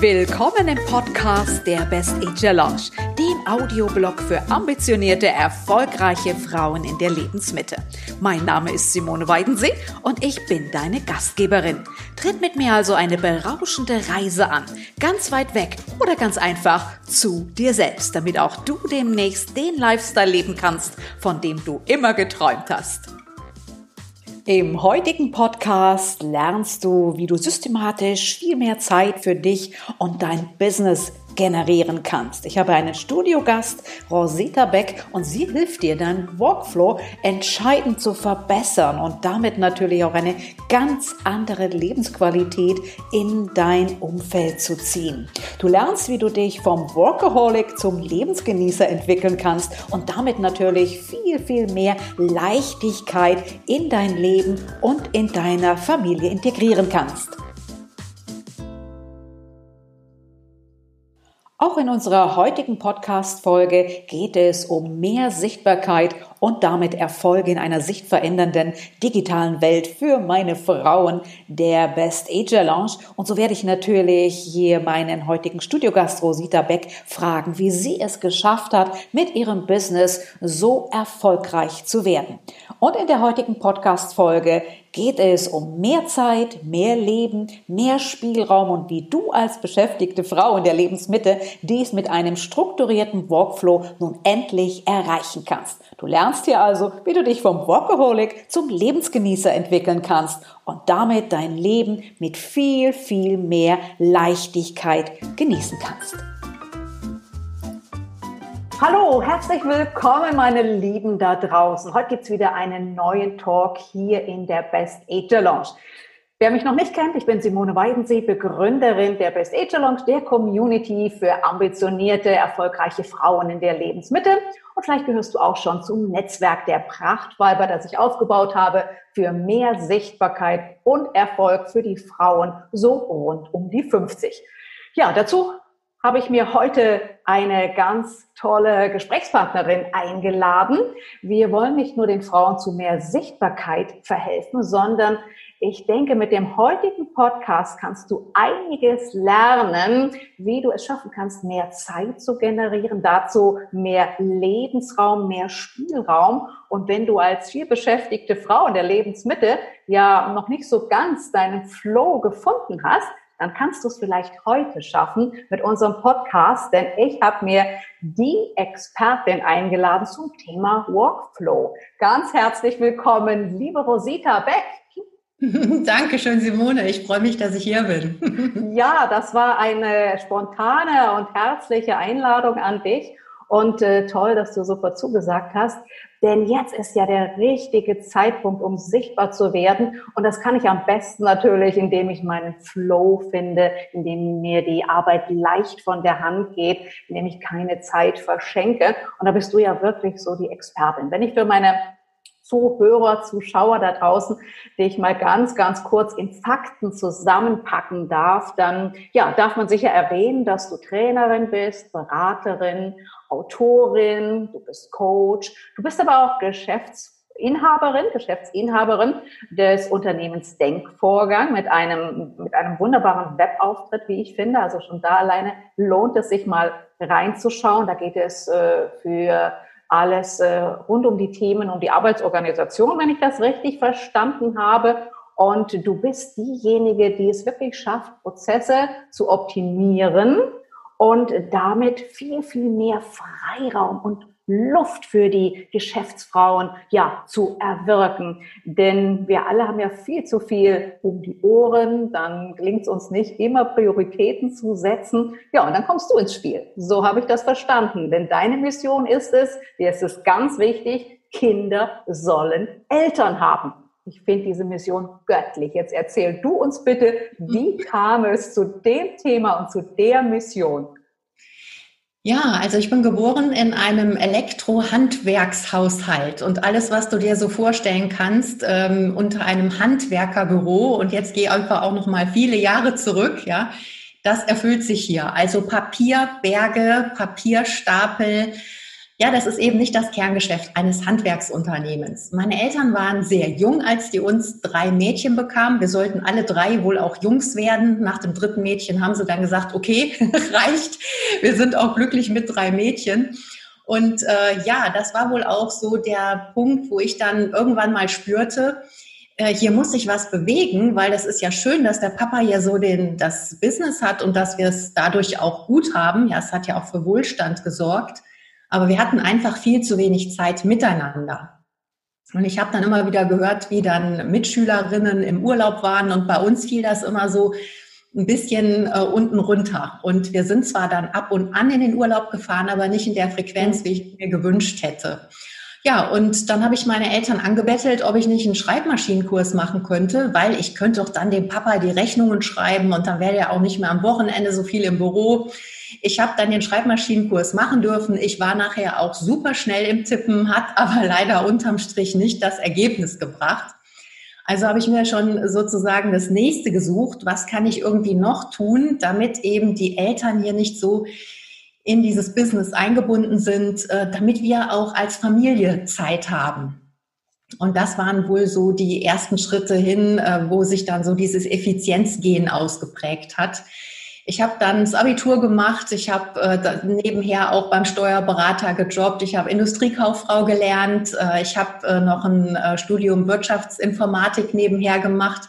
Willkommen im Podcast der Best Ager Lounge, dem Audioblog für ambitionierte, erfolgreiche Frauen in der Lebensmitte. Mein Name ist Simone Weidensee und ich bin deine Gastgeberin. Tritt mit mir also eine berauschende Reise an, ganz weit weg oder ganz einfach zu dir selbst, damit auch du demnächst den Lifestyle leben kannst, von dem du immer geträumt hast. Im heutigen Podcast lernst du, wie du systematisch viel mehr Zeit für dich und dein Business generieren kannst. Ich habe einen Studiogast, Rosita Beck, und sie hilft dir, deinen Workflow entscheidend zu verbessern und damit natürlich auch eine ganz andere Lebensqualität in dein Umfeld zu ziehen. Du lernst, wie du dich vom Workaholic zum Lebensgenießer entwickeln kannst und damit natürlich viel, viel mehr Leichtigkeit in dein Leben und in deiner Familie integrieren kannst. Auch in unserer heutigen Podcast-Folge geht es um mehr Sichtbarkeit und damit Erfolge in einer sichtverändernden digitalen Welt für meine Frauen der Best Ager Lounge. Und so werde ich natürlich hier meinen heutigen Studiogast Rosita Beck fragen, wie sie es geschafft hat, mit ihrem Business so erfolgreich zu werden. Und in der heutigen Podcast-Folge geht es um mehr Zeit, mehr Leben, mehr Spielraum und wie du als beschäftigte Frau in der Lebensmitte dies mit einem strukturierten Workflow nun endlich erreichen kannst. Du lernst hier also, wie du dich vom Workaholic zum Lebensgenießer entwickeln kannst und damit dein Leben mit viel, viel mehr Leichtigkeit genießen kannst. Hallo, herzlich willkommen, meine Lieben da draußen. Heute gibt's wieder einen neuen Talk hier in der Best Age Lounge. Wer mich noch nicht kennt, ich bin Simone Weidensee, Begründerin der Best Age Lounge, der Community für ambitionierte, erfolgreiche Frauen in der Lebensmitte. Und vielleicht gehörst du auch schon zum Netzwerk der Prachtweiber, das ich aufgebaut habe für mehr Sichtbarkeit und Erfolg für die Frauen so rund um die 50. Ja, dazu habe ich mir heute eine ganz tolle Gesprächspartnerin eingeladen. Wir wollen nicht nur den Frauen zu mehr Sichtbarkeit verhelfen, sondern ich denke, mit dem heutigen Podcast kannst du einiges lernen, wie du es schaffen kannst, mehr Zeit zu generieren, dazu mehr Lebensraum, mehr Spielraum. Und wenn du als vielbeschäftigte Frau in der Lebensmitte ja noch nicht so ganz deinen Flow gefunden hast, dann kannst du es vielleicht heute schaffen mit unserem Podcast, denn ich habe mir die Expertin eingeladen zum Thema Workflow. Ganz herzlich willkommen, liebe Rosita Beck. Dankeschön, Simone. Ich freue mich, dass ich hier bin. ja, das war eine spontane und herzliche Einladung an dich. Und äh, toll, dass du sofort zugesagt hast. Denn jetzt ist ja der richtige Zeitpunkt, um sichtbar zu werden. Und das kann ich am besten natürlich, indem ich meinen Flow finde, indem mir die Arbeit leicht von der Hand geht, indem ich keine Zeit verschenke. Und da bist du ja wirklich so die Expertin. Wenn ich für meine Zuhörer, Zuschauer da draußen, die ich mal ganz, ganz kurz in Fakten zusammenpacken darf, dann ja, darf man sicher erwähnen, dass du Trainerin bist, Beraterin, Autorin, du bist Coach, du bist aber auch Geschäftsinhaberin, Geschäftsinhaberin des Unternehmens Denkvorgang mit einem, mit einem wunderbaren Webauftritt, wie ich finde. Also schon da alleine lohnt es sich mal reinzuschauen. Da geht es äh, für alles äh, rund um die Themen, um die Arbeitsorganisation, wenn ich das richtig verstanden habe. Und du bist diejenige, die es wirklich schafft, Prozesse zu optimieren und damit viel, viel mehr Freiraum und Luft für die Geschäftsfrauen ja zu erwirken. Denn wir alle haben ja viel zu viel um die Ohren, dann gelingt es uns nicht immer Prioritäten zu setzen. Ja, und dann kommst du ins Spiel. So habe ich das verstanden. Denn deine Mission ist es, dir ist es ganz wichtig, Kinder sollen Eltern haben. Ich finde diese Mission göttlich. Jetzt erzähl du uns bitte, wie kam es zu dem Thema und zu der Mission? Ja, also ich bin geboren in einem Elektrohandwerkshaushalt und alles, was du dir so vorstellen kannst, ähm, unter einem Handwerkerbüro und jetzt gehe einfach auch noch mal viele Jahre zurück, ja, das erfüllt sich hier. Also Papierberge, Papierstapel, Ja, das ist eben nicht das Kerngeschäft eines Handwerksunternehmens. Meine Eltern waren sehr jung, als die uns drei Mädchen bekamen. Wir sollten alle drei wohl auch Jungs werden. Nach dem dritten Mädchen haben sie dann gesagt, okay, reicht. Wir sind auch glücklich mit drei Mädchen. Und äh, ja, das war wohl auch so der Punkt, wo ich dann irgendwann mal spürte, äh, hier muss sich was bewegen, weil das ist ja schön, dass der Papa ja so den, das Business hat und dass wir es dadurch auch gut haben. Ja, es hat ja auch für Wohlstand gesorgt. Aber wir hatten einfach viel zu wenig Zeit miteinander. Und ich habe dann immer wieder gehört, wie dann Mitschülerinnen im Urlaub waren und bei uns fiel das immer so ein bisschen äh, unten runter. Und wir sind zwar dann ab und an in den Urlaub gefahren, aber nicht in der Frequenz, wie ich mir gewünscht hätte. Ja, und dann habe ich meine Eltern angebettelt, ob ich nicht einen Schreibmaschinenkurs machen könnte, weil ich könnte doch dann dem Papa die Rechnungen schreiben und dann wäre er auch nicht mehr am Wochenende so viel im Büro. Ich habe dann den Schreibmaschinenkurs machen dürfen. Ich war nachher auch super schnell im Tippen, hat aber leider unterm Strich nicht das Ergebnis gebracht. Also habe ich mir schon sozusagen das nächste gesucht. Was kann ich irgendwie noch tun, damit eben die Eltern hier nicht so in dieses Business eingebunden sind, äh, damit wir auch als Familie Zeit haben. Und das waren wohl so die ersten Schritte hin, äh, wo sich dann so dieses Effizienzgehen ausgeprägt hat. Ich habe dann das Abitur gemacht, ich habe äh, nebenher auch beim Steuerberater gejobbt, ich habe Industriekauffrau gelernt, äh, ich habe äh, noch ein äh, Studium Wirtschaftsinformatik nebenher gemacht.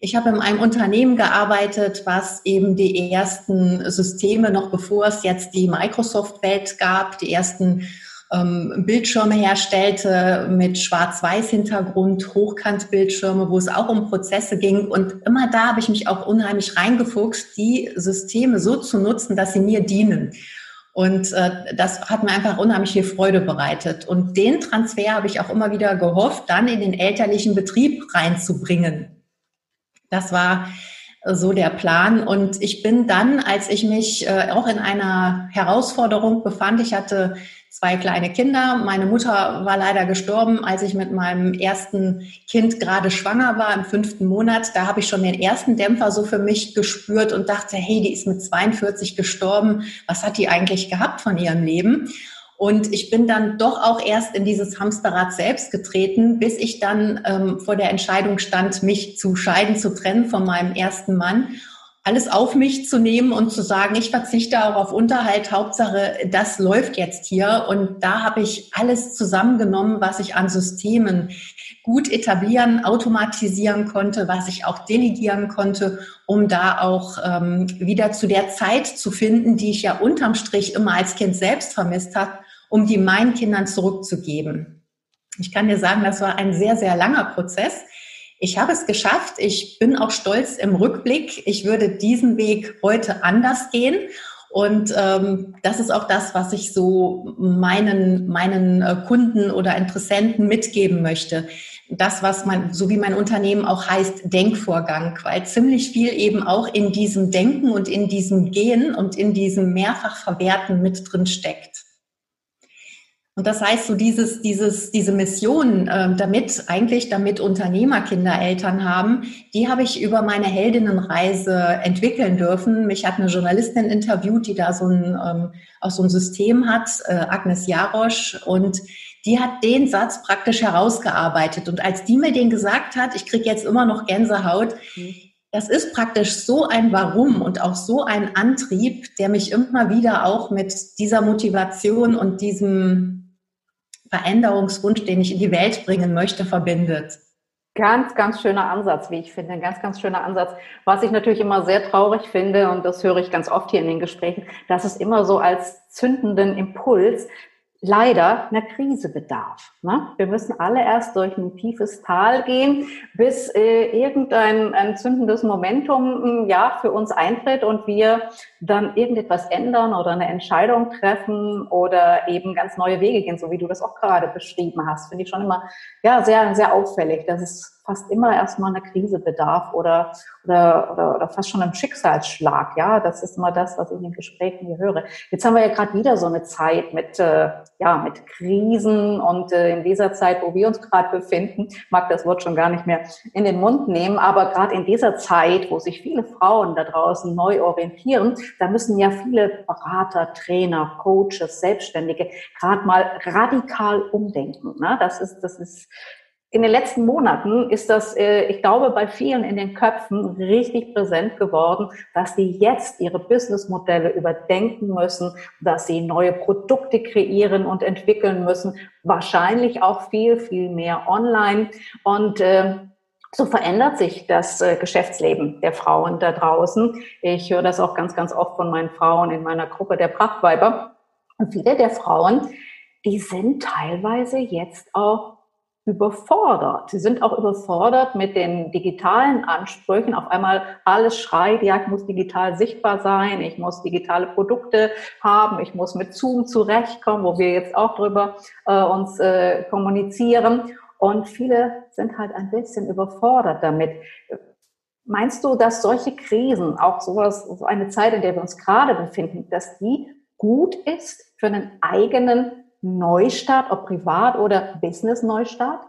Ich habe in einem Unternehmen gearbeitet, was eben die ersten Systeme, noch bevor es jetzt die Microsoft-Welt gab, die ersten ähm, Bildschirme herstellte mit Schwarz-Weiß-Hintergrund, Hochkantbildschirme, wo es auch um Prozesse ging. Und immer da habe ich mich auch unheimlich reingefuchst, die Systeme so zu nutzen, dass sie mir dienen. Und äh, das hat mir einfach unheimlich viel Freude bereitet. Und den Transfer habe ich auch immer wieder gehofft, dann in den elterlichen Betrieb reinzubringen. Das war so der Plan. Und ich bin dann, als ich mich äh, auch in einer Herausforderung befand, ich hatte zwei kleine Kinder. Meine Mutter war leider gestorben, als ich mit meinem ersten Kind gerade schwanger war, im fünften Monat. Da habe ich schon den ersten Dämpfer so für mich gespürt und dachte, hey, die ist mit 42 gestorben. Was hat die eigentlich gehabt von ihrem Leben? Und ich bin dann doch auch erst in dieses Hamsterrad selbst getreten, bis ich dann ähm, vor der Entscheidung stand, mich zu scheiden, zu trennen von meinem ersten Mann alles auf mich zu nehmen und zu sagen, ich verzichte auch auf Unterhalt, Hauptsache, das läuft jetzt hier. Und da habe ich alles zusammengenommen, was ich an Systemen gut etablieren, automatisieren konnte, was ich auch delegieren konnte, um da auch ähm, wieder zu der Zeit zu finden, die ich ja unterm Strich immer als Kind selbst vermisst habe, um die meinen Kindern zurückzugeben. Ich kann dir sagen, das war ein sehr, sehr langer Prozess ich habe es geschafft. Ich bin auch stolz im Rückblick. Ich würde diesen Weg heute anders gehen. Und ähm, das ist auch das, was ich so meinen, meinen äh, Kunden oder Interessenten mitgeben möchte. Das, was man, so wie mein Unternehmen auch heißt, Denkvorgang, weil ziemlich viel eben auch in diesem Denken und in diesem Gehen und in diesem Mehrfachverwerten mit drin steckt. Und das heißt, so dieses, dieses, diese Mission, äh, damit eigentlich, damit Unternehmer Kindereltern haben, die habe ich über meine Heldinnenreise entwickeln dürfen. Mich hat eine Journalistin interviewt, die da so ein, ähm, auch so ein System hat, äh, Agnes Jarosch, und die hat den Satz praktisch herausgearbeitet. Und als die mir den gesagt hat, ich kriege jetzt immer noch Gänsehaut, mhm. Das ist praktisch so ein Warum und auch so ein Antrieb, der mich immer wieder auch mit dieser Motivation und diesem Veränderungswunsch, den ich in die Welt bringen möchte, verbindet. Ganz, ganz schöner Ansatz, wie ich finde. Ein ganz, ganz schöner Ansatz. Was ich natürlich immer sehr traurig finde, und das höre ich ganz oft hier in den Gesprächen, dass es immer so als zündenden Impuls leider einer Krise bedarf. Ne? Wir müssen alle erst durch ein tiefes Tal gehen, bis äh, irgendein ein zündendes Momentum hm, ja für uns eintritt und wir dann irgendetwas ändern oder eine Entscheidung treffen oder eben ganz neue Wege gehen, so wie du das auch gerade beschrieben hast. Finde ich schon immer ja sehr sehr auffällig, dass es fast immer erstmal eine Krise bedarf oder, oder, oder, oder fast schon ein Schicksalsschlag. Ja, das ist immer das, was ich in den Gesprächen hier höre. Jetzt haben wir ja gerade wieder so eine Zeit mit, äh, ja, mit Krisen und äh, in dieser Zeit, wo wir uns gerade befinden, mag das Wort schon gar nicht mehr in den Mund nehmen, aber gerade in dieser Zeit, wo sich viele Frauen da draußen neu orientieren, da müssen ja viele Berater, Trainer, Coaches, Selbstständige gerade mal radikal umdenken. Ne? Das ist, das ist in den letzten Monaten ist das, äh, ich glaube, bei vielen in den Köpfen richtig präsent geworden, dass sie jetzt ihre Businessmodelle überdenken müssen, dass sie neue Produkte kreieren und entwickeln müssen, wahrscheinlich auch viel, viel mehr online. Und äh, so verändert sich das äh, Geschäftsleben der Frauen da draußen. Ich höre das auch ganz, ganz oft von meinen Frauen in meiner Gruppe der Prachtweiber. Und viele der Frauen, die sind teilweise jetzt auch überfordert. Sie sind auch überfordert mit den digitalen Ansprüchen. Auf einmal alles schreit, ja, ich muss digital sichtbar sein, ich muss digitale Produkte haben, ich muss mit Zoom zurechtkommen, wo wir jetzt auch drüber äh, uns äh, kommunizieren. Und viele sind halt ein bisschen überfordert damit. Meinst du, dass solche Krisen, auch sowas, so eine Zeit, in der wir uns gerade befinden, dass die gut ist für einen eigenen Neustart, ob privat oder Business-Neustart?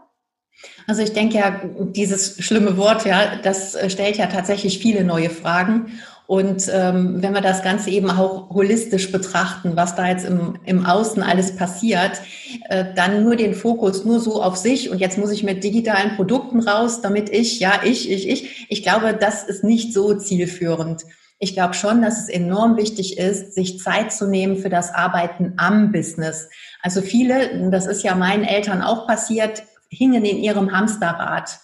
Also ich denke ja, dieses schlimme Wort, ja, das äh, stellt ja tatsächlich viele neue Fragen. Und ähm, wenn wir das Ganze eben auch holistisch betrachten, was da jetzt im, im Außen alles passiert, äh, dann nur den Fokus nur so auf sich und jetzt muss ich mit digitalen Produkten raus, damit ich, ja, ich, ich, ich, ich glaube, das ist nicht so zielführend. Ich glaube schon, dass es enorm wichtig ist, sich Zeit zu nehmen für das Arbeiten am Business. Also viele, das ist ja meinen Eltern auch passiert, hingen in ihrem Hamsterrad.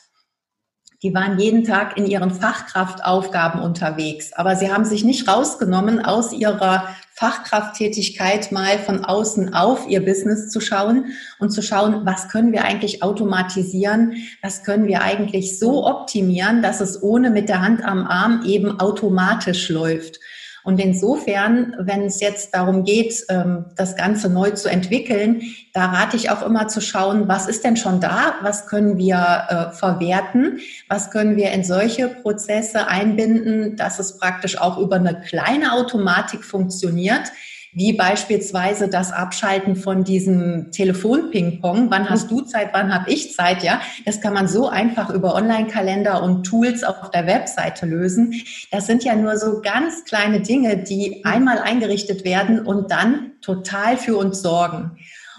Die waren jeden Tag in ihren Fachkraftaufgaben unterwegs, aber sie haben sich nicht rausgenommen, aus ihrer Fachkrafttätigkeit mal von außen auf ihr Business zu schauen und zu schauen, was können wir eigentlich automatisieren, was können wir eigentlich so optimieren, dass es ohne mit der Hand am Arm eben automatisch läuft. Und insofern, wenn es jetzt darum geht, ähm, das Ganze neu zu entwickeln, da rate ich auch immer zu schauen, was ist denn schon da, was können wir äh, verwerten, was können wir in solche Prozesse einbinden, dass es praktisch auch über eine kleine Automatik funktioniert, wie beispielsweise das Abschalten von diesem Telefon-Ping-Pong. Wann hast du Zeit, wann habe ich Zeit? Ja, das kann man so einfach über Online-Kalender und Tools auf der Webseite lösen. Das sind ja nur so ganz kleine Dinge, die einmal eingerichtet werden und dann total für uns sorgen.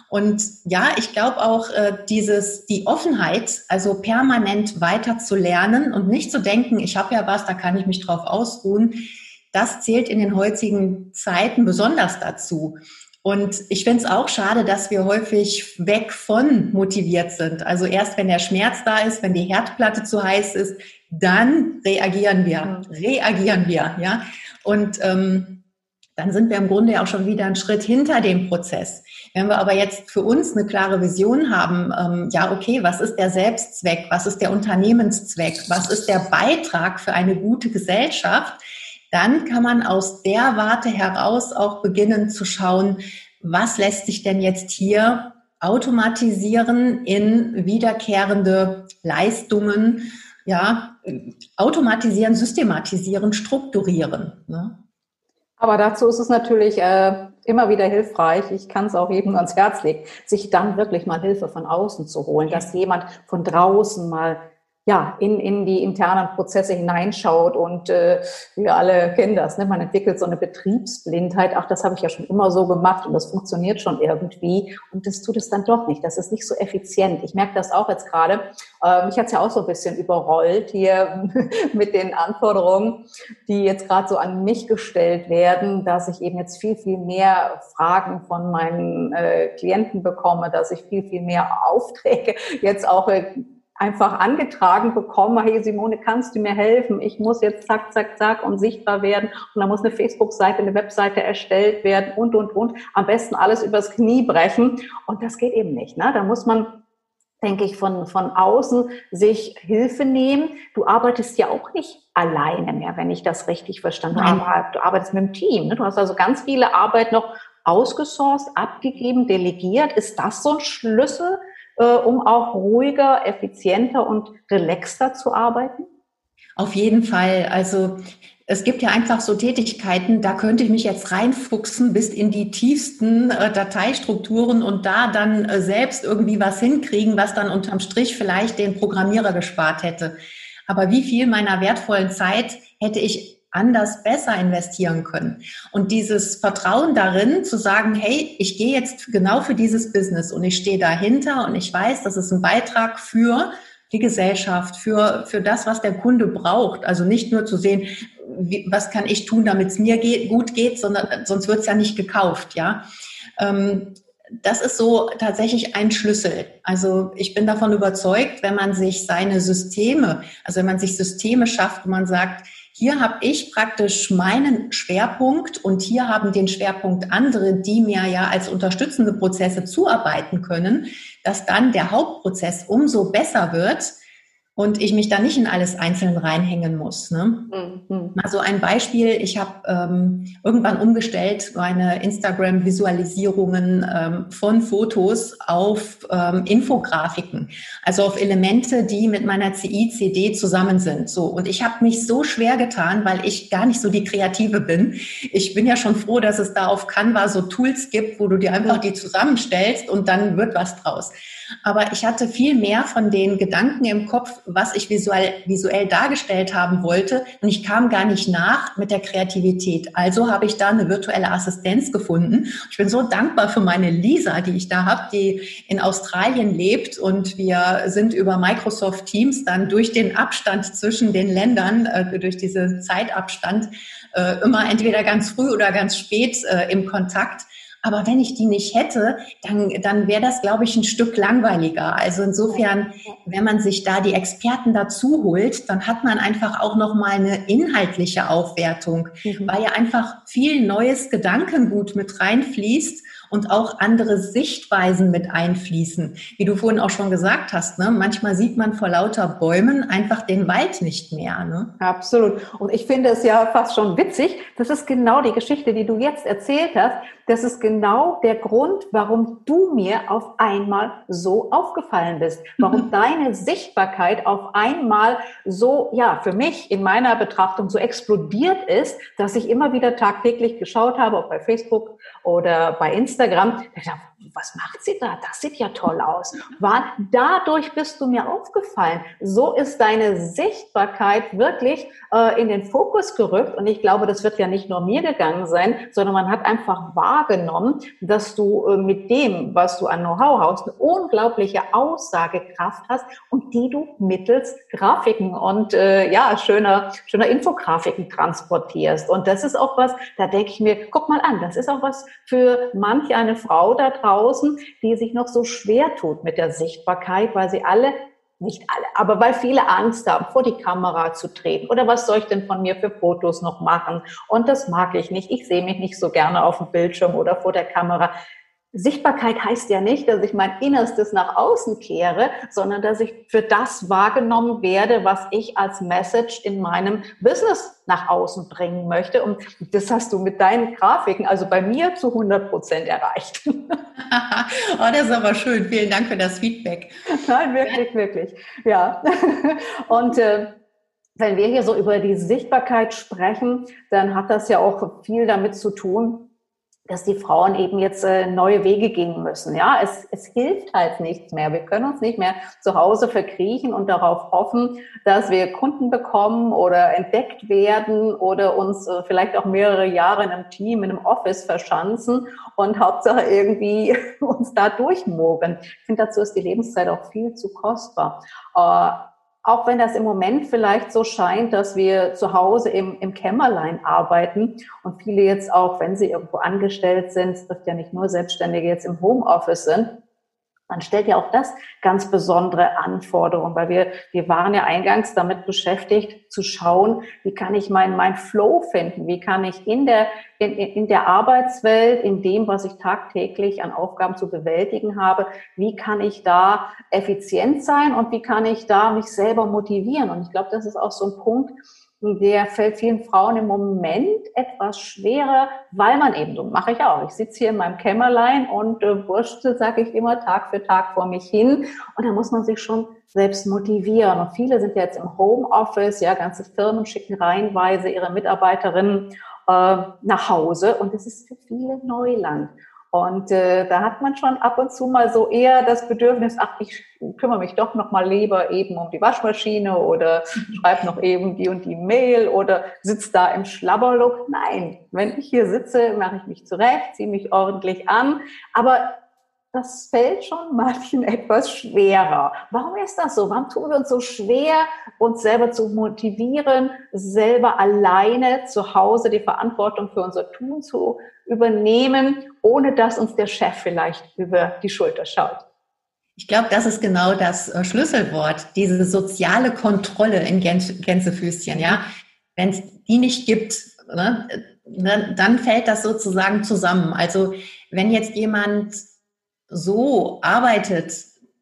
Und ja, ich glaube auch äh, dieses die Offenheit, also permanent weiter zu lernen und nicht zu denken, ich habe ja was, da kann ich mich drauf ausruhen das zählt in den heutigen Zeiten besonders dazu. Und ich finde es auch schade, dass wir häufig weg von motiviert sind. Also erst wenn der Schmerz da ist, wenn die Herdplatte zu heiß ist, dann reagieren wir, reagieren wir, ja. Und ähm, dann sind wir im Grunde ja auch schon wieder einen Schritt hinter dem Prozess. Wenn wir aber jetzt für uns eine klare Vision haben, ähm, ja, okay, was ist der Selbstzweck, was ist der Unternehmenszweck, was ist der Beitrag für eine gute Gesellschaft, dann kann man aus der Warte heraus auch beginnen zu schauen, was lässt sich denn jetzt hier automatisieren in wiederkehrende Leistungen, ja, automatisieren, systematisieren, strukturieren. Ne? Aber dazu ist es natürlich äh, immer wieder hilfreich, ich kann es auch jedem ans Herz legen, sich dann wirklich mal Hilfe von außen zu holen, dass jemand von draußen mal ja, in, in die internen Prozesse hineinschaut und äh, wir alle kennen das, ne? man entwickelt so eine Betriebsblindheit, ach, das habe ich ja schon immer so gemacht und das funktioniert schon irgendwie und das tut es dann doch nicht, das ist nicht so effizient. Ich merke das auch jetzt gerade, äh, mich hat es ja auch so ein bisschen überrollt hier mit den Anforderungen, die jetzt gerade so an mich gestellt werden, dass ich eben jetzt viel, viel mehr Fragen von meinen äh, Klienten bekomme, dass ich viel, viel mehr Aufträge jetzt auch äh, einfach angetragen bekomme, hey Simone, kannst du mir helfen? Ich muss jetzt zack, zack, zack und sichtbar werden und da muss eine Facebook-Seite, eine Webseite erstellt werden und, und, und. Am besten alles übers Knie brechen und das geht eben nicht. Ne? Da muss man denke ich, von, von außen sich Hilfe nehmen. Du arbeitest ja auch nicht alleine mehr, wenn ich das richtig verstanden habe. Du arbeitest mit dem Team. Ne? Du hast also ganz viele Arbeit noch ausgesourced, abgegeben, delegiert. Ist das so ein Schlüssel äh, um auch ruhiger, effizienter und relaxter zu arbeiten? Auf jeden Fall. Also es gibt ja einfach so Tätigkeiten, da könnte ich mich jetzt reinfuchsen bis in die tiefsten äh, Dateistrukturen und da dann äh, selbst irgendwie was hinkriegen, was dann unterm Strich vielleicht den Programmierer gespart hätte. Aber wie viel meiner wertvollen Zeit hätte ich anders besser investieren können. Und dieses Vertrauen darin zu sagen, hey, ich gehe jetzt genau für dieses Business und ich stehe dahinter und ich weiß, das ist ein Beitrag für die Gesellschaft, für, für das, was der Kunde braucht. Also nicht nur zu sehen, wie, was kann ich tun, damit es mir geht, gut geht, sondern sonst wird es ja nicht gekauft, ja. Ähm, das ist so tatsächlich ein Schlüssel. Also ich bin davon überzeugt, wenn man sich seine Systeme, also wenn man sich Systeme schafft, wo man sagt, hier habe ich praktisch meinen Schwerpunkt und hier haben den Schwerpunkt andere, die mir ja als unterstützende Prozesse zuarbeiten können, dass dann der Hauptprozess umso besser wird, und ich mich da nicht in alles einzeln reinhängen muss. Ne? Mhm. Also ein Beispiel, ich habe ähm, irgendwann umgestellt meine Instagram-Visualisierungen ähm, von Fotos auf ähm, Infografiken, also auf Elemente, die mit meiner CI-CD zusammen sind. So Und ich habe mich so schwer getan, weil ich gar nicht so die Kreative bin. Ich bin ja schon froh, dass es da auf Canva so Tools gibt, wo du dir einfach die zusammenstellst und dann wird was draus. Aber ich hatte viel mehr von den Gedanken im Kopf, was ich visuell, visuell dargestellt haben wollte. Und ich kam gar nicht nach mit der Kreativität. Also habe ich da eine virtuelle Assistenz gefunden. Ich bin so dankbar für meine Lisa, die ich da habe, die in Australien lebt. Und wir sind über Microsoft Teams dann durch den Abstand zwischen den Ländern, äh, durch diesen Zeitabstand, äh, immer entweder ganz früh oder ganz spät äh, im Kontakt. Aber wenn ich die nicht hätte, dann, dann wäre das, glaube ich, ein Stück langweiliger. Also insofern, wenn man sich da die Experten dazu holt, dann hat man einfach auch noch mal eine inhaltliche Aufwertung, mhm. weil ja einfach viel neues Gedankengut mit reinfließt und auch andere Sichtweisen mit einfließen. Wie du vorhin auch schon gesagt hast, ne? manchmal sieht man vor lauter Bäumen einfach den Wald nicht mehr. Ne? Absolut. Und ich finde es ja fast schon witzig, das ist genau die Geschichte, die du jetzt erzählt hast. Das ist genau der Grund, warum du mir auf einmal so aufgefallen bist. Warum deine Sichtbarkeit auf einmal so, ja, für mich in meiner Betrachtung so explodiert ist, dass ich immer wieder tagtäglich geschaut habe, ob bei Facebook oder bei Instagram. Ich dachte, was macht sie da? Das sieht ja toll aus. War, dadurch bist du mir aufgefallen. So ist deine Sichtbarkeit wirklich äh, in den Fokus gerückt. Und ich glaube, das wird ja nicht nur mir gegangen sein, sondern man hat einfach wahrgenommen, dass du äh, mit dem, was du an Know-how hast, eine unglaubliche Aussagekraft hast und die du mittels Grafiken und äh, ja, schöner, schöner Infografiken transportierst. Und das ist auch was, da denke ich mir, guck mal an, das ist auch was für manche eine Frau da draußen, draußen, die sich noch so schwer tut mit der Sichtbarkeit, weil sie alle nicht alle, aber weil viele Angst haben, vor die Kamera zu treten. Oder was soll ich denn von mir für Fotos noch machen? Und das mag ich nicht. Ich sehe mich nicht so gerne auf dem Bildschirm oder vor der Kamera. Sichtbarkeit heißt ja nicht, dass ich mein Innerstes nach außen kehre, sondern dass ich für das wahrgenommen werde, was ich als Message in meinem Business nach außen bringen möchte. Und das hast du mit deinen Grafiken, also bei mir zu 100 Prozent erreicht. oh, das ist aber schön. Vielen Dank für das Feedback. Nein, wirklich, wirklich. Ja. Und äh, wenn wir hier so über die Sichtbarkeit sprechen, dann hat das ja auch viel damit zu tun, dass die Frauen eben jetzt äh, neue Wege gehen müssen. Ja, es, es hilft halt nichts mehr. Wir können uns nicht mehr zu Hause verkriechen und darauf hoffen, dass wir Kunden bekommen oder entdeckt werden oder uns äh, vielleicht auch mehrere Jahre in einem Team, in einem Office verschanzen und Hauptsache irgendwie uns da durchmogeln. Ich finde, dazu ist die Lebenszeit auch viel zu kostbar. Auch wenn das im Moment vielleicht so scheint, dass wir zu Hause im, im Kämmerlein arbeiten und viele jetzt auch, wenn sie irgendwo angestellt sind, es trifft ja nicht nur Selbstständige jetzt im Homeoffice sind, man stellt ja auch das ganz besondere Anforderungen, weil wir, wir waren ja eingangs damit beschäftigt, zu schauen, wie kann ich meinen mein Flow finden, wie kann ich in der, in, in der Arbeitswelt, in dem, was ich tagtäglich an Aufgaben zu bewältigen habe, wie kann ich da effizient sein und wie kann ich da mich selber motivieren. Und ich glaube, das ist auch so ein Punkt, der fällt vielen Frauen im Moment etwas schwerer, weil man eben, so mache ich auch, ich sitze hier in meinem Kämmerlein und äh, wurschtel, sage ich immer, Tag für Tag vor mich hin und da muss man sich schon selbst motivieren. Und viele sind jetzt im Homeoffice, ja, ganze Firmen schicken reihenweise ihre Mitarbeiterinnen äh, nach Hause und das ist für viele Neuland. Und äh, da hat man schon ab und zu mal so eher das Bedürfnis, ach, ich kümmere mich doch noch mal lieber eben um die Waschmaschine oder schreibe noch eben die und die Mail oder sitze da im Schlabberlook. Nein, wenn ich hier sitze, mache ich mich zurecht, ziehe mich ordentlich an. Aber das fällt schon manchen etwas schwerer. Warum ist das so? Warum tun wir uns so schwer, uns selber zu motivieren, selber alleine zu Hause die Verantwortung für unser Tun zu übernehmen, ohne dass uns der Chef vielleicht über die Schulter schaut? Ich glaube, das ist genau das äh, Schlüsselwort, diese soziale Kontrolle in Gänsefüßchen, ja. Wenn es die nicht gibt, ne, ne, dann fällt das sozusagen zusammen. Also wenn jetzt jemand so arbeitet,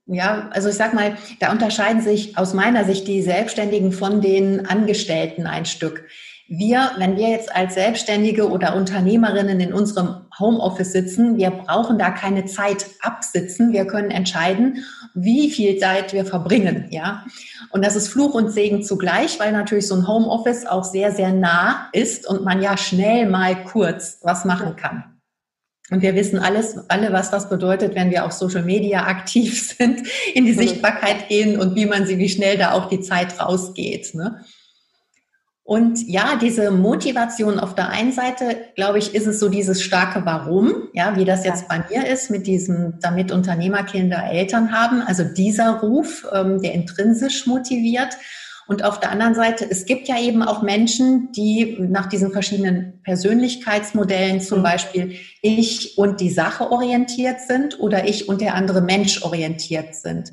ja, also ich sag mal, da unterscheiden sich aus meiner Sicht die Selbstständigen von den Angestellten ein Stück. Wir, wenn wir jetzt als Selbstständige oder Unternehmerinnen in unserem Homeoffice sitzen, wir brauchen da keine Zeit absitzen. Wir können entscheiden, wie viel Zeit wir verbringen, ja. Und das ist Fluch und Segen zugleich, weil natürlich so ein Homeoffice auch sehr, sehr nah ist und man ja schnell mal kurz was machen kann. Und wir wissen alles, alle, was das bedeutet, wenn wir auf Social Media aktiv sind, in die Sichtbarkeit gehen und wie man sie, wie schnell da auch die Zeit rausgeht. Ne? Und ja, diese Motivation auf der einen Seite, glaube ich, ist es so dieses starke Warum, ja, wie das jetzt bei mir ist mit diesem, damit Unternehmerkinder Eltern haben. Also dieser Ruf, ähm, der intrinsisch motiviert. Und auf der anderen Seite, es gibt ja eben auch Menschen, die nach diesen verschiedenen Persönlichkeitsmodellen, zum mhm. Beispiel ich und die Sache orientiert sind oder ich und der andere Mensch orientiert sind.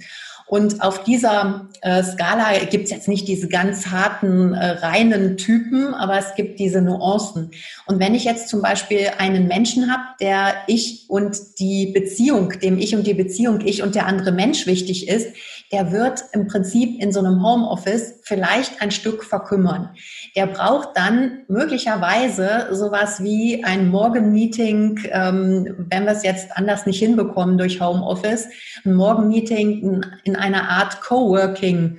Und auf dieser äh, Skala gibt es jetzt nicht diese ganz harten, äh, reinen Typen, aber es gibt diese Nuancen. Und wenn ich jetzt zum Beispiel einen Menschen habe, der ich und die Beziehung, dem ich und die Beziehung, ich und der andere Mensch wichtig ist, der wird im Prinzip in so einem Homeoffice vielleicht ein Stück verkümmern. Der braucht dann möglicherweise sowas wie ein Morgenmeeting, ähm, wenn wir es jetzt anders nicht hinbekommen durch Homeoffice, ein Morgenmeeting in einer Art Coworking.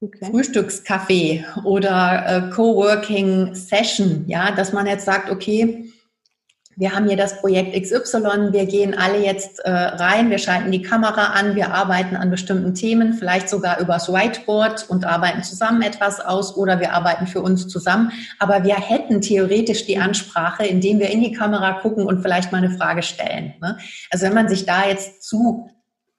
Okay. Frühstückscafé oder äh, Coworking Session, ja, dass man jetzt sagt, okay, wir haben hier das Projekt XY, wir gehen alle jetzt äh, rein, wir schalten die Kamera an, wir arbeiten an bestimmten Themen, vielleicht sogar übers Whiteboard und arbeiten zusammen etwas aus oder wir arbeiten für uns zusammen. Aber wir hätten theoretisch die Ansprache, indem wir in die Kamera gucken und vielleicht mal eine Frage stellen. Ne? Also wenn man sich da jetzt zu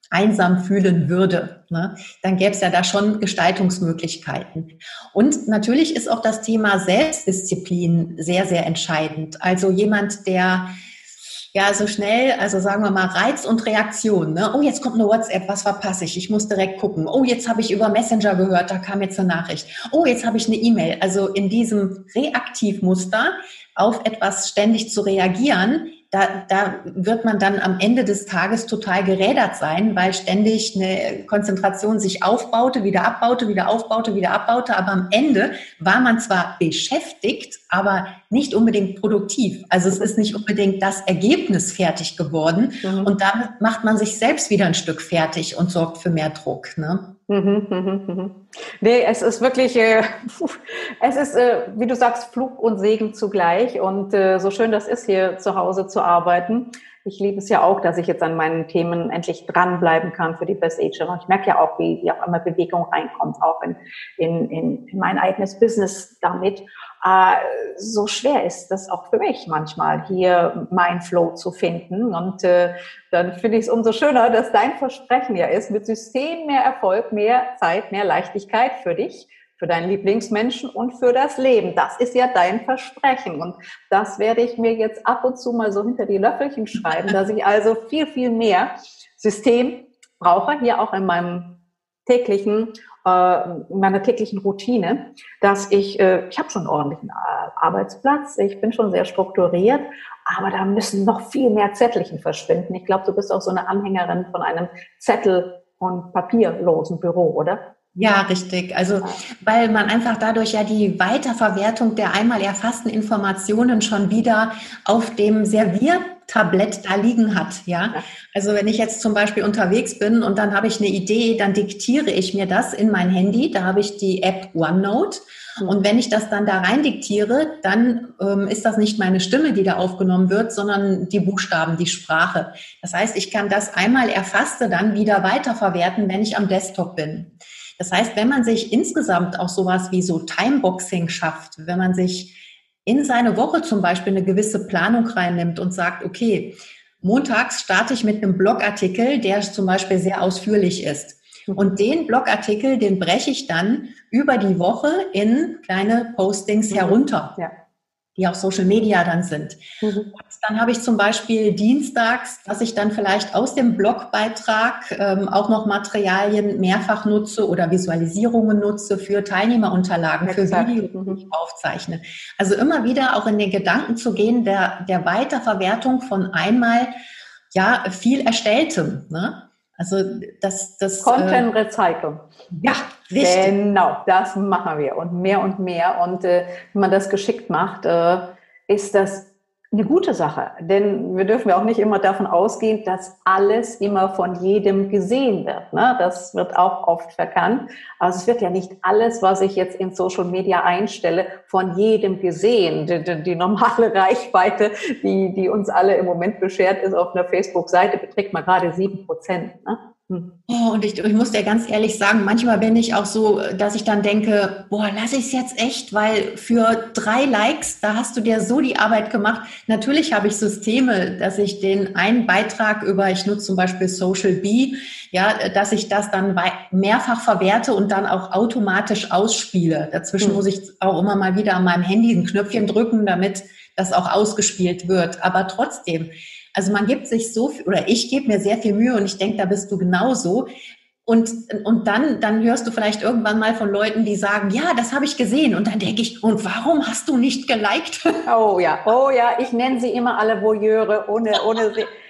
einsam fühlen würde, ne, dann gäbe es ja da schon Gestaltungsmöglichkeiten. Und natürlich ist auch das Thema Selbstdisziplin sehr, sehr entscheidend. Also jemand, der ja so schnell, also sagen wir mal Reiz und Reaktion. Ne? Oh, jetzt kommt eine WhatsApp, was verpasse ich? Ich muss direkt gucken. Oh, jetzt habe ich über Messenger gehört, da kam jetzt eine Nachricht. Oh, jetzt habe ich eine E-Mail. Also in diesem Reaktivmuster auf etwas ständig zu reagieren, da, da wird man dann am Ende des Tages total gerädert sein, weil ständig eine Konzentration sich aufbaute, wieder abbaute, wieder aufbaute, wieder abbaute. Aber am Ende war man zwar beschäftigt, aber nicht unbedingt produktiv. Also es ist nicht unbedingt das Ergebnis fertig geworden. Mhm. Und damit macht man sich selbst wieder ein Stück fertig und sorgt für mehr Druck. Ne? Mhm, mhm, mhm. Nee, es ist wirklich, äh, es ist, äh, wie du sagst, Flug und Segen zugleich. Und äh, so schön das ist, hier zu Hause zu arbeiten. Ich liebe es ja auch, dass ich jetzt an meinen Themen endlich dranbleiben kann für die Best Ager. Und ich merke ja auch, wie, wie auf einmal Bewegung reinkommt, auch in, in, in mein eigenes Business damit äh, so schwer ist das auch für mich manchmal, hier mein Flow zu finden. Und äh, dann finde ich es umso schöner, dass dein Versprechen ja ist, mit System mehr Erfolg, mehr Zeit, mehr Leichtigkeit für dich, für deinen Lieblingsmenschen und für das Leben. Das ist ja dein Versprechen. Und das werde ich mir jetzt ab und zu mal so hinter die Löffelchen schreiben, dass ich also viel, viel mehr System brauche, hier auch in meinem täglichen in meiner täglichen Routine, dass ich, äh, ich habe schon einen ordentlichen äh, Arbeitsplatz, ich bin schon sehr strukturiert, aber da müssen noch viel mehr Zettelchen verschwinden. Ich glaube, du bist auch so eine Anhängerin von einem Zettel- und papierlosen Büro, oder? Ja, richtig. Also, weil man einfach dadurch ja die Weiterverwertung der einmal erfassten Informationen schon wieder auf dem Serviertablett da liegen hat, ja. Also, wenn ich jetzt zum Beispiel unterwegs bin und dann habe ich eine Idee, dann diktiere ich mir das in mein Handy. Da habe ich die App OneNote und wenn ich das dann da rein diktiere, dann ähm, ist das nicht meine Stimme, die da aufgenommen wird, sondern die Buchstaben, die Sprache. Das heißt, ich kann das einmal erfasste dann wieder weiterverwerten, wenn ich am Desktop bin. Das heißt, wenn man sich insgesamt auch sowas wie so Timeboxing schafft, wenn man sich in seine Woche zum Beispiel eine gewisse Planung reinnimmt und sagt, okay, montags starte ich mit einem Blogartikel, der zum Beispiel sehr ausführlich ist. Und den Blogartikel, den breche ich dann über die Woche in kleine Postings mhm. herunter. Ja die auf Social Media dann sind. Mhm. dann habe ich zum Beispiel dienstags, dass ich dann vielleicht aus dem Blogbeitrag ähm, auch noch Materialien mehrfach nutze oder Visualisierungen nutze für Teilnehmerunterlagen, Exakt. für Videos, die ich aufzeichne. Also immer wieder auch in den Gedanken zu gehen der, der Weiterverwertung von einmal ja viel Erstelltem. Ne? Also das, das Content äh, Recycling. Ja, richtig. Genau, das machen wir und mehr und mehr. Und äh, wenn man das geschickt macht, äh, ist das eine gute Sache, denn wir dürfen ja auch nicht immer davon ausgehen, dass alles immer von jedem gesehen wird. Ne? Das wird auch oft verkannt. Also es wird ja nicht alles, was ich jetzt in Social Media einstelle, von jedem gesehen. Die, die, die normale Reichweite, die, die uns alle im Moment beschert ist auf einer Facebook-Seite, beträgt mal gerade sieben Prozent. Ne? Hm. Oh, und ich, ich muss dir ganz ehrlich sagen, manchmal bin ich auch so, dass ich dann denke, boah, lass ich es jetzt echt, weil für drei Likes, da hast du dir so die Arbeit gemacht. Natürlich habe ich Systeme, dass ich den einen Beitrag über, ich nutze zum Beispiel Social Bee, ja, dass ich das dann mehrfach verwerte und dann auch automatisch ausspiele. Dazwischen mhm. muss ich auch immer mal wieder an meinem Handy ein Knöpfchen drücken, damit das auch ausgespielt wird. Aber trotzdem, also man gibt sich so viel, oder ich gebe mir sehr viel Mühe und ich denke, da bist du genauso. Und, und dann, dann hörst du vielleicht irgendwann mal von Leuten, die sagen, ja, das habe ich gesehen. Und dann denke ich, und warum hast du nicht geliked? Oh ja, oh ja, ich nenne sie immer alle Voyeure, ohne, ohne sie.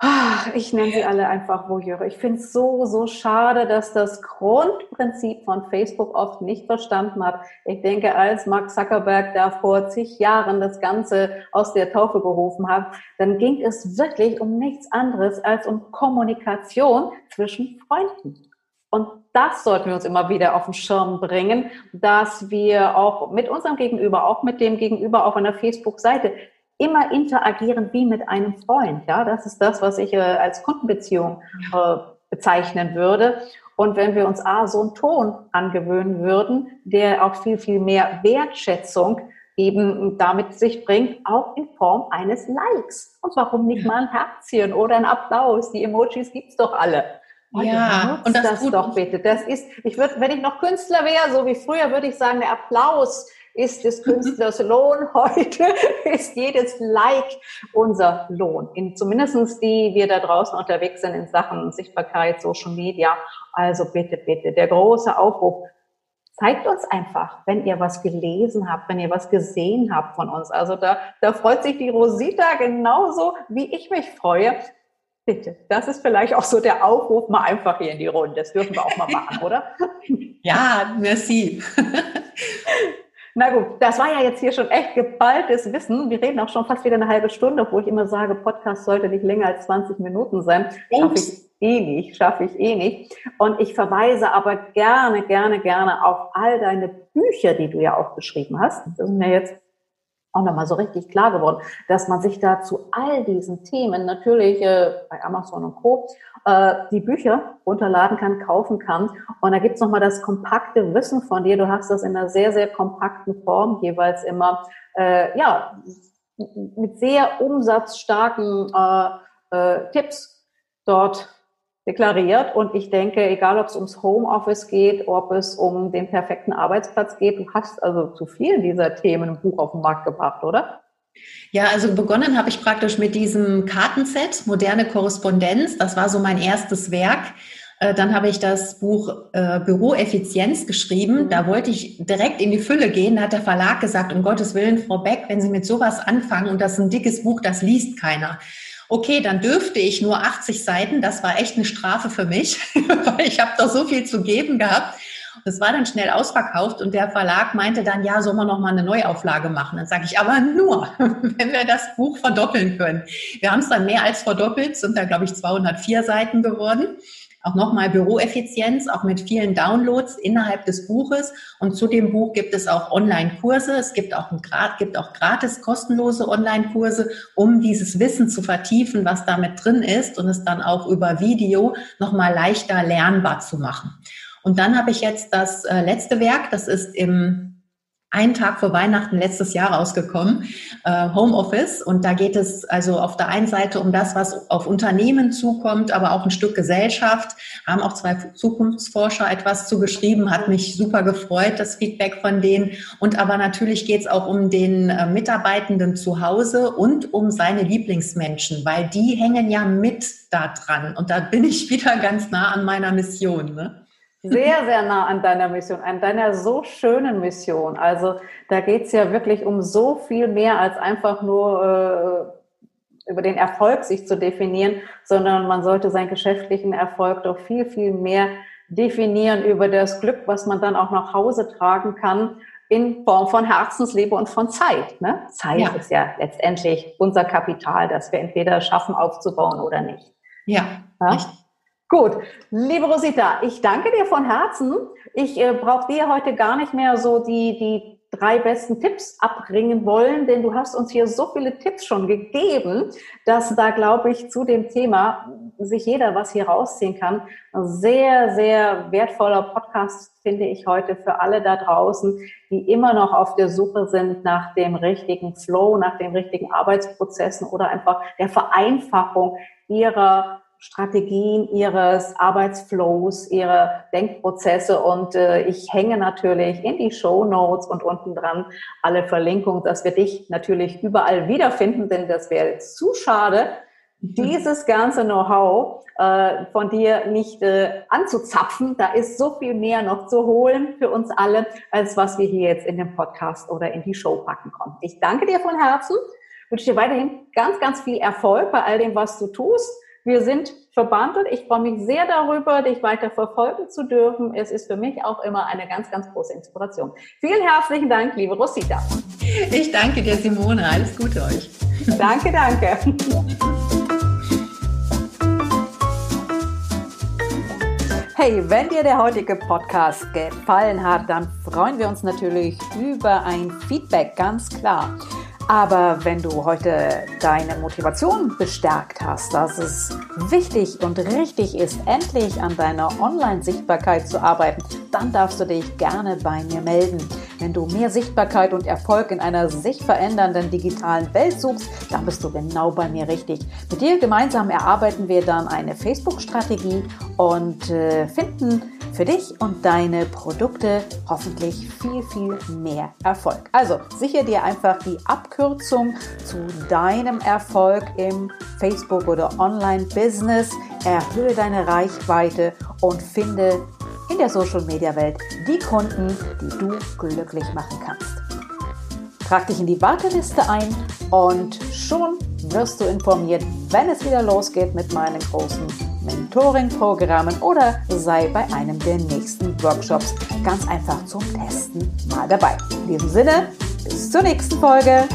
Ach, ich nenne sie alle einfach Voyeure. Ich finde es so, so schade, dass das Grundprinzip von Facebook oft nicht verstanden hat. Ich denke, als Mark Zuckerberg da vor zig Jahren das Ganze aus der Taufe gerufen hat, dann ging es wirklich um nichts anderes als um Kommunikation zwischen Freunden. Und das sollten wir uns immer wieder auf den Schirm bringen, dass wir auch mit unserem Gegenüber, auch mit dem Gegenüber auf einer Facebook-Seite immer interagieren wie mit einem Freund. Ja, das ist das, was ich äh, als Kundenbeziehung äh, bezeichnen würde. Und wenn wir uns A, so einen Ton angewöhnen würden, der auch viel, viel mehr Wertschätzung eben damit sich bringt, auch in Form eines Likes. Und warum nicht mal ein Herzchen oder ein Applaus? Die Emojis gibt's doch alle. Und ja, und das, das doch bitte. Das ist, ich würde, wenn ich noch Künstler wäre, so wie früher, würde ich sagen, der Applaus ist des Künstlers Lohn. Heute ist jedes Like unser Lohn. In, zumindestens die wir da draußen unterwegs sind in Sachen Sichtbarkeit, Social Media. Also bitte, bitte, der große Aufruf. Zeigt uns einfach, wenn ihr was gelesen habt, wenn ihr was gesehen habt von uns. Also da, da freut sich die Rosita genauso, wie ich mich freue. Bitte, das ist vielleicht auch so der Aufruf mal einfach hier in die Runde. Das dürfen wir auch mal machen, oder? Ja, merci. Na gut, das war ja jetzt hier schon echt geballtes Wissen. Wir reden auch schon fast wieder eine halbe Stunde, obwohl ich immer sage, Podcast sollte nicht länger als 20 Minuten sein. Schaffe ich eh nicht, schaffe ich eh nicht. Und ich verweise aber gerne, gerne, gerne auf all deine Bücher, die du ja auch geschrieben hast. Das ist mir jetzt auch nochmal so richtig klar geworden, dass man sich da zu all diesen Themen natürlich äh, bei Amazon und Co. Äh, die Bücher runterladen kann, kaufen kann. Und da gibt's nochmal das kompakte Wissen von dir. Du hast das in einer sehr, sehr kompakten Form jeweils immer, äh, ja, mit sehr umsatzstarken äh, äh, Tipps dort deklariert. Und ich denke, egal ob es ums Homeoffice geht, ob es um den perfekten Arbeitsplatz geht, du hast also zu vielen dieser Themen ein Buch auf den Markt gebracht, oder? Ja, also begonnen habe ich praktisch mit diesem Kartenset, moderne Korrespondenz. Das war so mein erstes Werk. Äh, dann habe ich das Buch äh, Büroeffizienz geschrieben. Da wollte ich direkt in die Fülle gehen. Da hat der Verlag gesagt, um Gottes Willen, Frau Beck, wenn Sie mit sowas anfangen und das ist ein dickes Buch, das liest keiner. Okay, dann dürfte ich nur 80 Seiten. Das war echt eine Strafe für mich, weil ich habe doch so viel zu geben gehabt. Das war dann schnell ausverkauft und der Verlag meinte dann, ja, soll man noch mal eine Neuauflage machen? Dann sage ich, aber nur, wenn wir das Buch verdoppeln können. Wir haben es dann mehr als verdoppelt, sind da, glaube ich, 204 Seiten geworden auch nochmal Büroeffizienz, auch mit vielen Downloads innerhalb des Buches. Und zu dem Buch gibt es auch Online-Kurse. Es gibt auch, ein, gibt auch gratis kostenlose Online-Kurse, um dieses Wissen zu vertiefen, was damit drin ist und es dann auch über Video nochmal leichter lernbar zu machen. Und dann habe ich jetzt das äh, letzte Werk, das ist im einen Tag vor Weihnachten letztes Jahr rausgekommen, äh, Homeoffice. Und da geht es also auf der einen Seite um das, was auf Unternehmen zukommt, aber auch ein Stück Gesellschaft. Haben auch zwei Zukunftsforscher etwas zugeschrieben, hat mich super gefreut, das Feedback von denen. Und aber natürlich geht es auch um den äh, Mitarbeitenden zu Hause und um seine Lieblingsmenschen, weil die hängen ja mit da dran. Und da bin ich wieder ganz nah an meiner Mission. Ne? Sehr, sehr nah an deiner Mission, an deiner so schönen Mission. Also da geht es ja wirklich um so viel mehr als einfach nur äh, über den Erfolg sich zu definieren, sondern man sollte seinen geschäftlichen Erfolg doch viel, viel mehr definieren über das Glück, was man dann auch nach Hause tragen kann in Form von Herzenslebe und von Zeit. Ne? Zeit ja. ist ja letztendlich unser Kapital, das wir entweder schaffen aufzubauen oder nicht. Ja, ja? Richtig. Gut, liebe Rosita, ich danke dir von Herzen. Ich äh, brauche dir heute gar nicht mehr so die, die drei besten Tipps abbringen wollen, denn du hast uns hier so viele Tipps schon gegeben, dass da, glaube ich, zu dem Thema sich jeder was hier rausziehen kann. Ein sehr, sehr wertvoller Podcast finde ich heute für alle da draußen, die immer noch auf der Suche sind nach dem richtigen Flow, nach den richtigen Arbeitsprozessen oder einfach der Vereinfachung ihrer Strategien ihres Arbeitsflows, ihre Denkprozesse und äh, ich hänge natürlich in die Show Notes und unten dran alle Verlinkungen, dass wir dich natürlich überall wiederfinden, denn das wäre zu schade, dieses ganze Know-how äh, von dir nicht äh, anzuzapfen. Da ist so viel mehr noch zu holen für uns alle, als was wir hier jetzt in den Podcast oder in die Show packen konnten. Ich danke dir von Herzen, wünsche dir weiterhin ganz, ganz viel Erfolg bei all dem, was du tust wir sind verbandelt. Ich freue mich sehr darüber, dich weiter verfolgen zu dürfen. Es ist für mich auch immer eine ganz, ganz große Inspiration. Vielen herzlichen Dank, liebe Rosita. Ich danke dir, Simone. Alles Gute euch. Danke, danke. Hey, wenn dir der heutige Podcast gefallen hat, dann freuen wir uns natürlich über ein Feedback, ganz klar. Aber wenn du heute deine Motivation bestärkt hast, dass es wichtig und richtig ist, endlich an deiner Online-Sichtbarkeit zu arbeiten, dann darfst du dich gerne bei mir melden. Wenn du mehr Sichtbarkeit und Erfolg in einer sich verändernden digitalen Welt suchst, dann bist du genau bei mir richtig. Mit dir gemeinsam erarbeiten wir dann eine Facebook-Strategie und äh, finden für dich und deine Produkte hoffentlich viel, viel mehr Erfolg. Also sichere dir einfach die Abkürzung zu deinem Erfolg im Facebook- oder Online-Business, erhöhe deine Reichweite und finde in der Social-Media-Welt die Kunden, die du glücklich machen kannst. Trag dich in die Warteliste ein und schon wirst du informiert, wenn es wieder losgeht mit meinen großen Mentoring-Programmen oder sei bei einem der nächsten Workshops ganz einfach zum Testen mal dabei. In diesem Sinne, bis zur nächsten Folge.